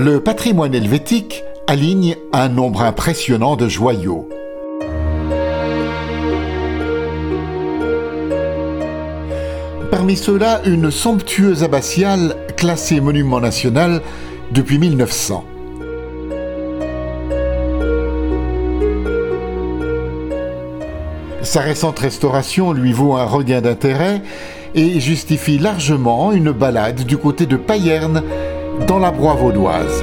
Le patrimoine helvétique aligne un nombre impressionnant de joyaux. Parmi ceux-là, une somptueuse abbatiale classée monument national depuis 1900. Sa récente restauration lui vaut un regain d'intérêt et justifie largement une balade du côté de Payerne dans la broie vaudoise.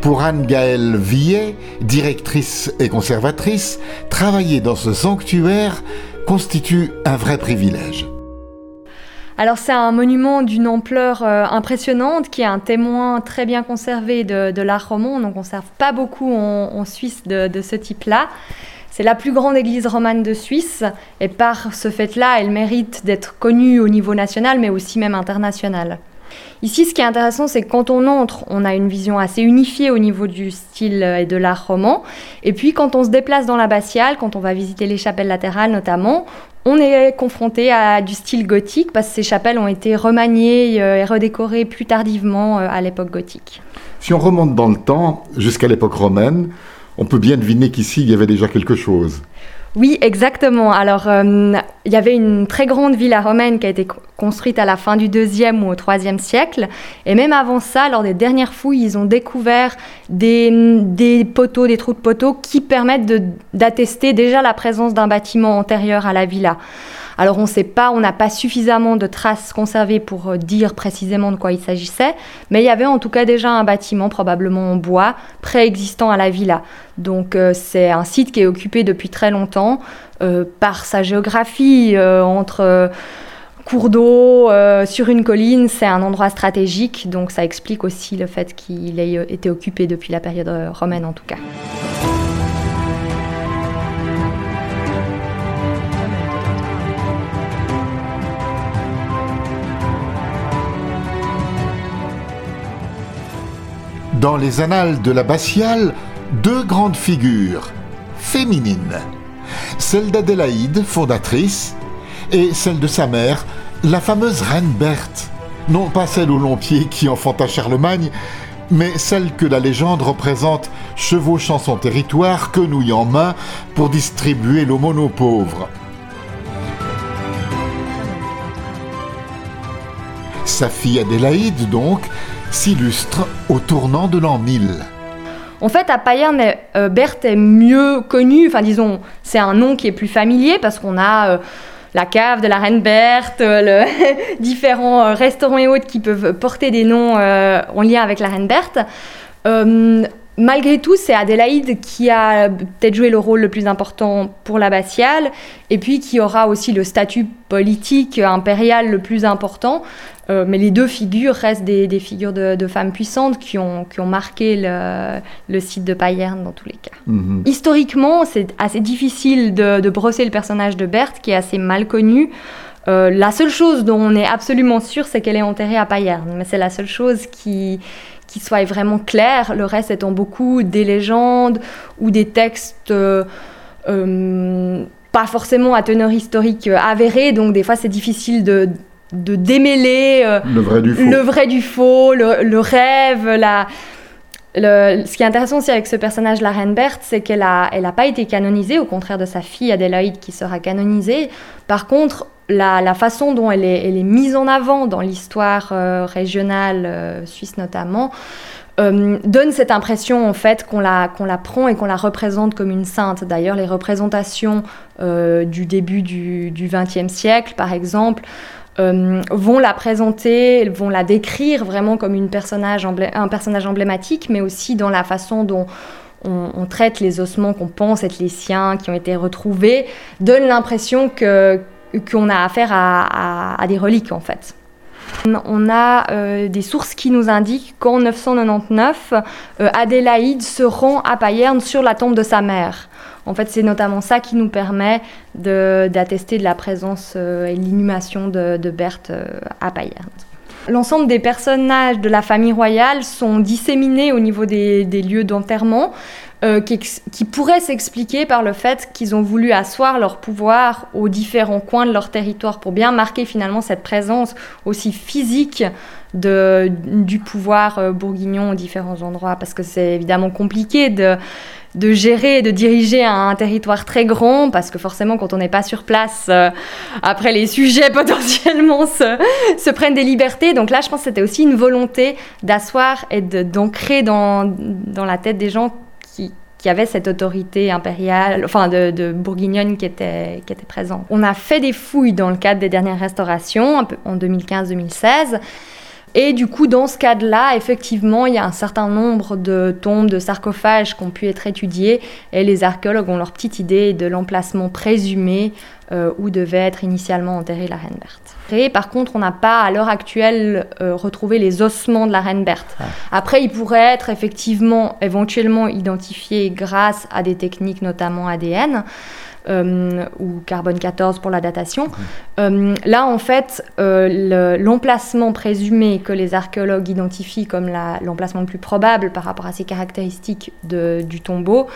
Pour Anne-Gaëlle Villet, directrice et conservatrice, travailler dans ce sanctuaire constitue un vrai privilège. Alors c'est un monument d'une ampleur euh, impressionnante qui est un témoin très bien conservé de, l'art roman. On n'en conserve pas beaucoup en, Suisse de ce type-là. C'est la plus grande église romane de Suisse et par ce fait-là, elle mérite d'être connue au niveau national mais aussi même international. Ici, ce qui est intéressant, c'est que quand on entre, on a une vision assez unifiée au niveau du style et de l'art roman. Et puis, quand on se déplace dans l'abbatiale, quand on va visiter les chapelles latérales notamment, on est confronté à du style gothique parce que ces chapelles ont été remaniées euh, et redécorées plus tardivement euh, à l'époque gothique. Si on remonte dans le temps, jusqu'à l'époque romaine, on peut bien deviner qu'ici, il y avait déjà quelque chose. Oui, exactement. Alors, euh, il y avait une très grande villa romaine qui a été construite à la fin du deuxième ou au troisième siècle. Et même avant ça, lors des dernières fouilles, ils ont découvert des poteaux, des trous de poteaux qui permettent d'attester déjà la présence d'un bâtiment antérieur à la villa. Alors on ne sait pas, on n'a pas suffisamment de traces conservées pour euh, dire précisément de quoi il s'agissait, mais il y avait en tout cas déjà un bâtiment, probablement en bois, préexistant à la villa. Donc euh, c'est un site qui est occupé depuis très longtemps euh, par sa géographie entre cours d'eau sur une colline, c'est un endroit stratégique, donc ça explique aussi le fait qu'il ait été occupé depuis la période romaine en tout cas. Dans les annales de l'abbatiale deux grandes figures féminines. Celle d'Adélaïde, fondatrice, et celle de sa mère, la fameuse reine Berthe. Non pas celle au long pied qui enfanta Charlemagne, mais celle que la légende représente chevauchant son territoire, quenouille en main, pour distribuer l'aumône aux pauvres. Sa fille Adélaïde, donc, s'illustre au tournant de l'an 1000. En fait, à Payerne, euh, Berthe est mieux connue, enfin disons, c'est un nom qui est plus familier parce qu'on a euh, la cave de la reine Berthe, euh, différents restaurants et autres qui peuvent porter des noms en lien avec la reine Berthe. Malgré tout, c'est Adélaïde qui a peut-être joué le rôle le plus important pour l'abbatiale, et puis qui aura aussi le statut politique impérial le plus important. Euh, mais les deux figures restent des, figures de, femmes puissantes qui ont, qui ont marqué le, site de Payerne dans tous les cas. Mhm. Historiquement, c'est assez difficile de, brosser le personnage de Berthe, qui est assez mal connu. Euh, la seule chose dont on est absolument sûr, c'est qu'elle est enterrée à Payerne. Mais c'est la seule chose qui, qui soit vraiment claire. Le reste étant beaucoup des légendes ou des textes euh, pas forcément à teneur historique avérée. Donc des fois, c'est difficile de de démêler euh, le vrai du faux, le, vrai du faux, le, rêve, la... ce qui est intéressant aussi avec ce personnage, la reine Berthe, c'est qu'elle n'a elle a pas été canonisée, au contraire de sa fille Adélaïde qui sera canonisée. Par contre, la, façon dont elle est, mise en avant dans l'histoire euh, régionale euh, suisse notamment, donne cette impression en fait qu'on la, la prend et qu'on la représente comme une sainte. D'ailleurs, les représentations du début du XXe siècle, par exemple, euh, vont la présenter, vont la décrire vraiment comme une personnage un personnage emblématique, mais aussi dans la façon dont on, traite les ossements qu'on pense être les siens, qui ont été retrouvés, donne l'impression que qu'on a affaire à, des reliques en fait. On a euh, des sources qui nous indiquent qu'en 999, euh, Adélaïde se rend à Payerne sur la tombe de sa mère. En fait, c'est notamment ça qui nous permet d'attester de, la présence euh, et l'inhumation de, Berthe à Payerne. L'ensemble des personnages de la famille royale sont disséminés au niveau des, lieux d'enterrement. Euh, qui, qui, pourrait s'expliquer par le fait qu'ils ont voulu asseoir leur pouvoir aux différents coins de leur territoire pour bien marquer finalement cette présence aussi physique du pouvoir euh, bourguignon aux différents endroits, parce que c'est évidemment compliqué de, gérer et de diriger un, territoire très grand, parce que forcément, quand on n'est pas sur place, euh, après les sujets potentiellement se, prennent des libertés. Donc là, je pense que c'était aussi une volonté d'asseoir et d'ancrer dans la tête des gens qui, avaient cette autorité impériale, enfin de, bourguignonne qui était, qui était présente. On a fait des fouilles dans le cadre des dernières restaurations, en 2015-2016. Et du coup, dans ce cadre-là, effectivement, il y a un certain nombre de tombes, de sarcophages qui ont pu être étudiés, et les archéologues ont leur petite idée de l'emplacement présumé euh, où devait être initialement enterrée la reine Berthe. Et par contre, on n'a pas à l'heure actuelle euh, retrouvé les ossements de la reine Berthe. Ah. Après, ils pourraient être effectivement éventuellement identifiés grâce à des techniques, notamment ADN. Euh, ou carbone 14 pour la datation. Euh, là, en fait, euh, l'emplacement présumé que les archéologues identifient comme l'emplacement le plus probable par rapport à ces caractéristiques de, du tombeau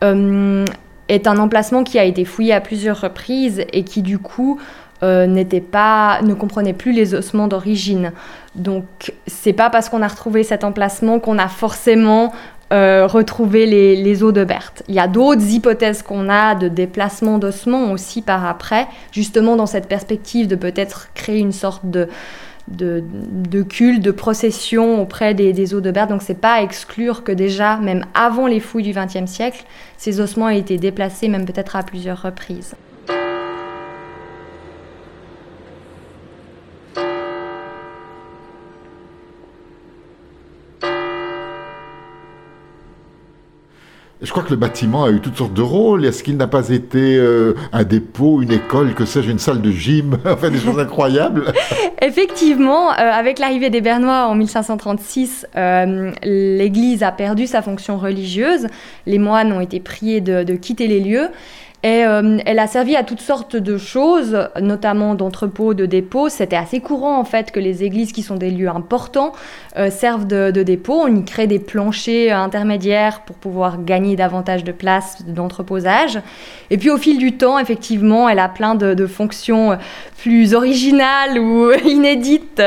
est un emplacement qui a été fouillé à plusieurs reprises et qui, du coup, n'était pas, ne comprenait plus les ossements d'origine. Donc, c'est pas parce qu'on a retrouvé cet emplacement qu'on a forcément euh, retrouver les, os de Berthe. Il y a d'autres hypothèses qu'on a de déplacement d'ossements aussi par après, justement dans cette perspective de peut-être créer une sorte de, de, culte, de procession auprès des, des os de Berthe. Donc c'est pas à exclure que déjà, même avant les fouilles du XXe siècle, ces ossements aient été déplacés, même peut-être à plusieurs reprises. Je crois que le bâtiment a eu toutes sortes de rôles. Est-ce qu'il n'a pas été euh, un dépôt, une école, que sais-je, une salle de gym Enfin, des choses incroyables. Effectivement, euh, avec l'arrivée des Bernois en 1536, euh, l'Église a perdu sa fonction religieuse. Les moines ont été priés de, de quitter les lieux. Et euh, elle a servi à toutes sortes de choses, notamment d'entrepôts, de dépôts. C'était assez courant en fait que les églises, qui sont des lieux importants, euh, servent de, de dépôts. On y crée des planchers intermédiaires pour pouvoir gagner davantage de place d'entreposage. Et puis au fil du temps, effectivement, elle a plein de, fonctions plus originales ou inédites,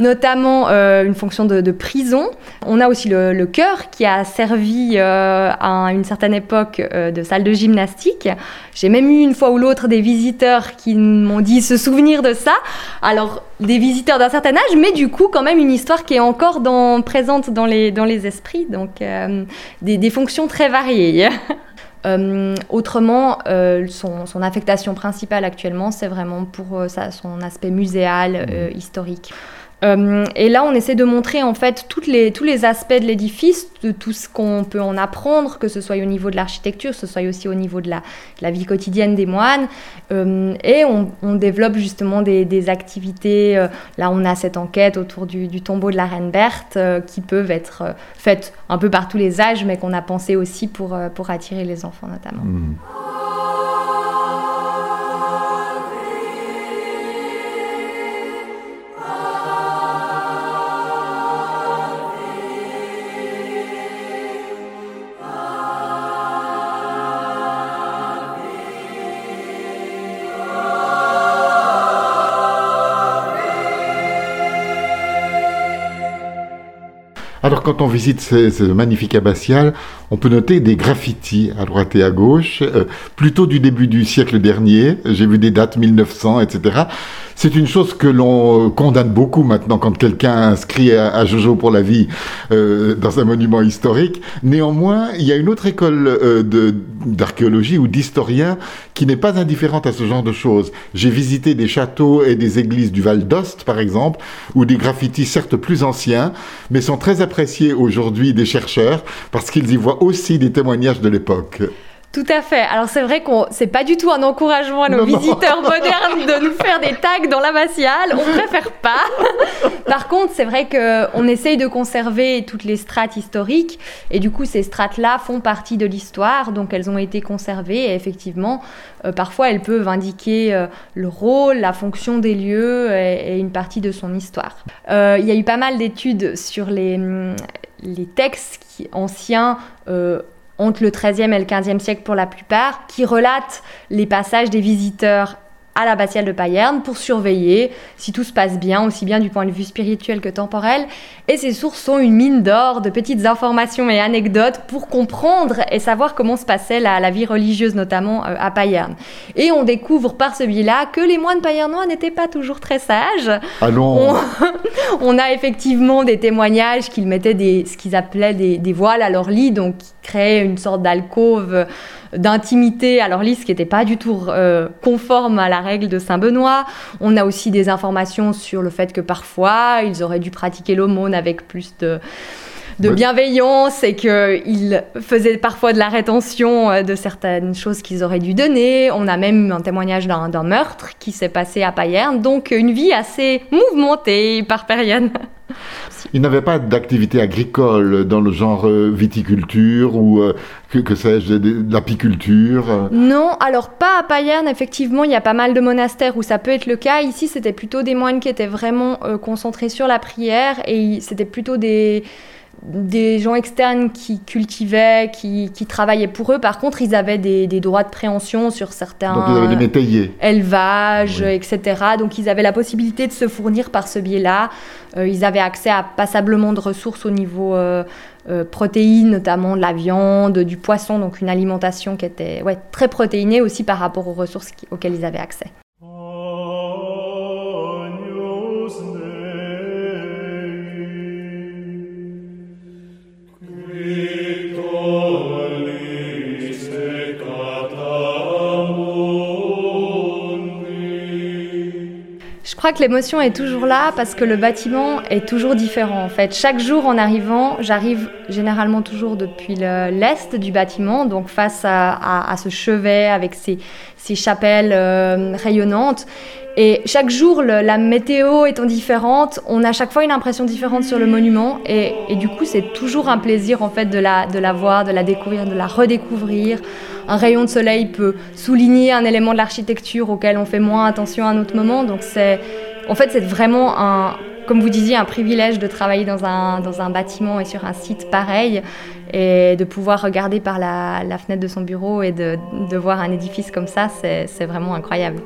notamment euh, une fonction de, prison. On a aussi le, chœur qui a servi euh, à une certaine époque euh, de salle de gymnastique. J'ai même eu une fois ou l'autre des visiteurs qui m'ont dit se souvenir de ça. Alors, des visiteurs d'un certain âge, mais du coup, quand même une histoire qui est encore dans, présente dans les, dans les esprits. Donc, euh, des, des fonctions très variées. Euh, autrement, euh, son, son, affectation principale actuellement, c'est vraiment pour euh, ça, son aspect muséal, mmh. historique. Euh, et là, on essaie de montrer en fait toutes les, tous les aspects de l'édifice, de tout ce qu'on peut en apprendre, que ce soit au niveau de l'architecture, que ce soit aussi au niveau de la, vie quotidienne des moines. Euh, et on, développe justement des, activités. Euh, là, on a cette enquête autour du, tombeau de la reine Berthe qui peuvent être faites un peu par tous les âges, mais qu'on a pensé aussi pour, pour attirer les enfants notamment. Mmh. Alors quand on visite ces magnifiques abbatiales, on peut noter des graffitis à droite et à gauche, euh, plutôt du début du siècle dernier. J'ai vu des dates 1900, etc. C'est une chose que l'on condamne beaucoup maintenant quand quelqu'un inscrit à, à, Jojo pour la vie euh, dans un monument historique. Néanmoins, il y a une autre école euh, d'archéologie ou d'historiens qui n'est pas indifférente à ce genre de choses. J'ai visité des châteaux et des églises du Val d'Ost, par exemple, où des graffitis certes plus anciens, mais sont très appréciés aujourd'hui des chercheurs parce qu'ils y voient aussi des témoignages de l'époque. Tout à fait. Alors c'est vrai qu'on c'est pas du tout un encouragement à nos non, visiteurs non. modernes de nous faire des tags dans l'abbatiale. On préfère pas. Par contre, c'est vrai que on essaye de conserver toutes les strates historiques et du coup ces strates-là font partie de l'histoire, donc elles ont été conservées et effectivement euh, parfois elles peuvent indiquer euh, le rôle, la fonction des lieux et, et une partie de son histoire. Euh, il y a eu pas mal d'études sur les les textes qui, anciens. Entre le XIIIe et le XVe siècle pour la plupart, qui relatent les passages des visiteurs à l'abbatiale de Payerne pour surveiller si tout se passe bien, aussi bien du point de vue spirituel que temporel. Et ces sources sont une mine d'or de petites informations et anecdotes pour comprendre et savoir comment se passait la, vie religieuse, notamment euh, à Payerne. Et on découvre par ce biais-là que les moines payernois n'étaient pas toujours très sages. Allons on, a effectivement des témoignages qu'ils mettaient des, ce qu'ils appelaient des, des, voiles à leur lit, donc qui créaient une sorte d'alcôve d'intimité à leur liste qui n'était pas du tout euh, conforme à la règle de Saint-Benoît. On a aussi des informations sur le fait que parfois ils auraient dû pratiquer l'aumône avec plus de de bienveillance et qu'ils faisaient parfois de la rétention euh, de certaines choses qu'ils auraient dû donner. On a même un témoignage d'un meurtre qui s'est passé à Payerne, donc une vie assez mouvementée par période. Il n'avait pas d'activité agricole dans le genre euh, viticulture ou euh, que, que sais-je, l'apiculture Non, alors pas à Payerne, effectivement, il y a pas mal de monastères où ça peut être le cas. Ici, c'était plutôt des moines qui étaient vraiment concentrés sur la prière et c'était plutôt des des gens externes qui cultivaient, qui, travaillaient pour eux. Par contre, ils avaient des, droits de préhension sur certains Donc, ils avaient des élevages, etc. Donc, ils avaient la possibilité de se fournir par ce biais-là. Euh, ils avaient accès à passablement de ressources au niveau euh, euh, protéines, notamment de la viande, du poisson, donc une alimentation qui était ouais, très protéinée aussi par rapport aux ressources auxquelles ils avaient accès. Je crois que l'émotion est toujours là parce que le bâtiment est toujours différent en fait. Chaque jour en arrivant, j'arrive généralement toujours depuis l'est du bâtiment, donc face à, ce chevet avec ses, chapelles euh, rayonnantes. Et chaque jour, la météo étant différente, on a chaque fois une impression différente sur le monument. Et, du coup, c'est toujours un plaisir en fait de la voir, de la découvrir, de la redécouvrir. Un rayon de soleil peut souligner un élément de l'architecture auquel on fait moins attention à un autre moment. Donc c'est, en fait, c'est vraiment un, comme vous disiez, un privilège de travailler dans un, dans un bâtiment et sur un site pareil et de pouvoir regarder par la, la fenêtre de son bureau et de, de voir un édifice comme ça, c'est vraiment incroyable.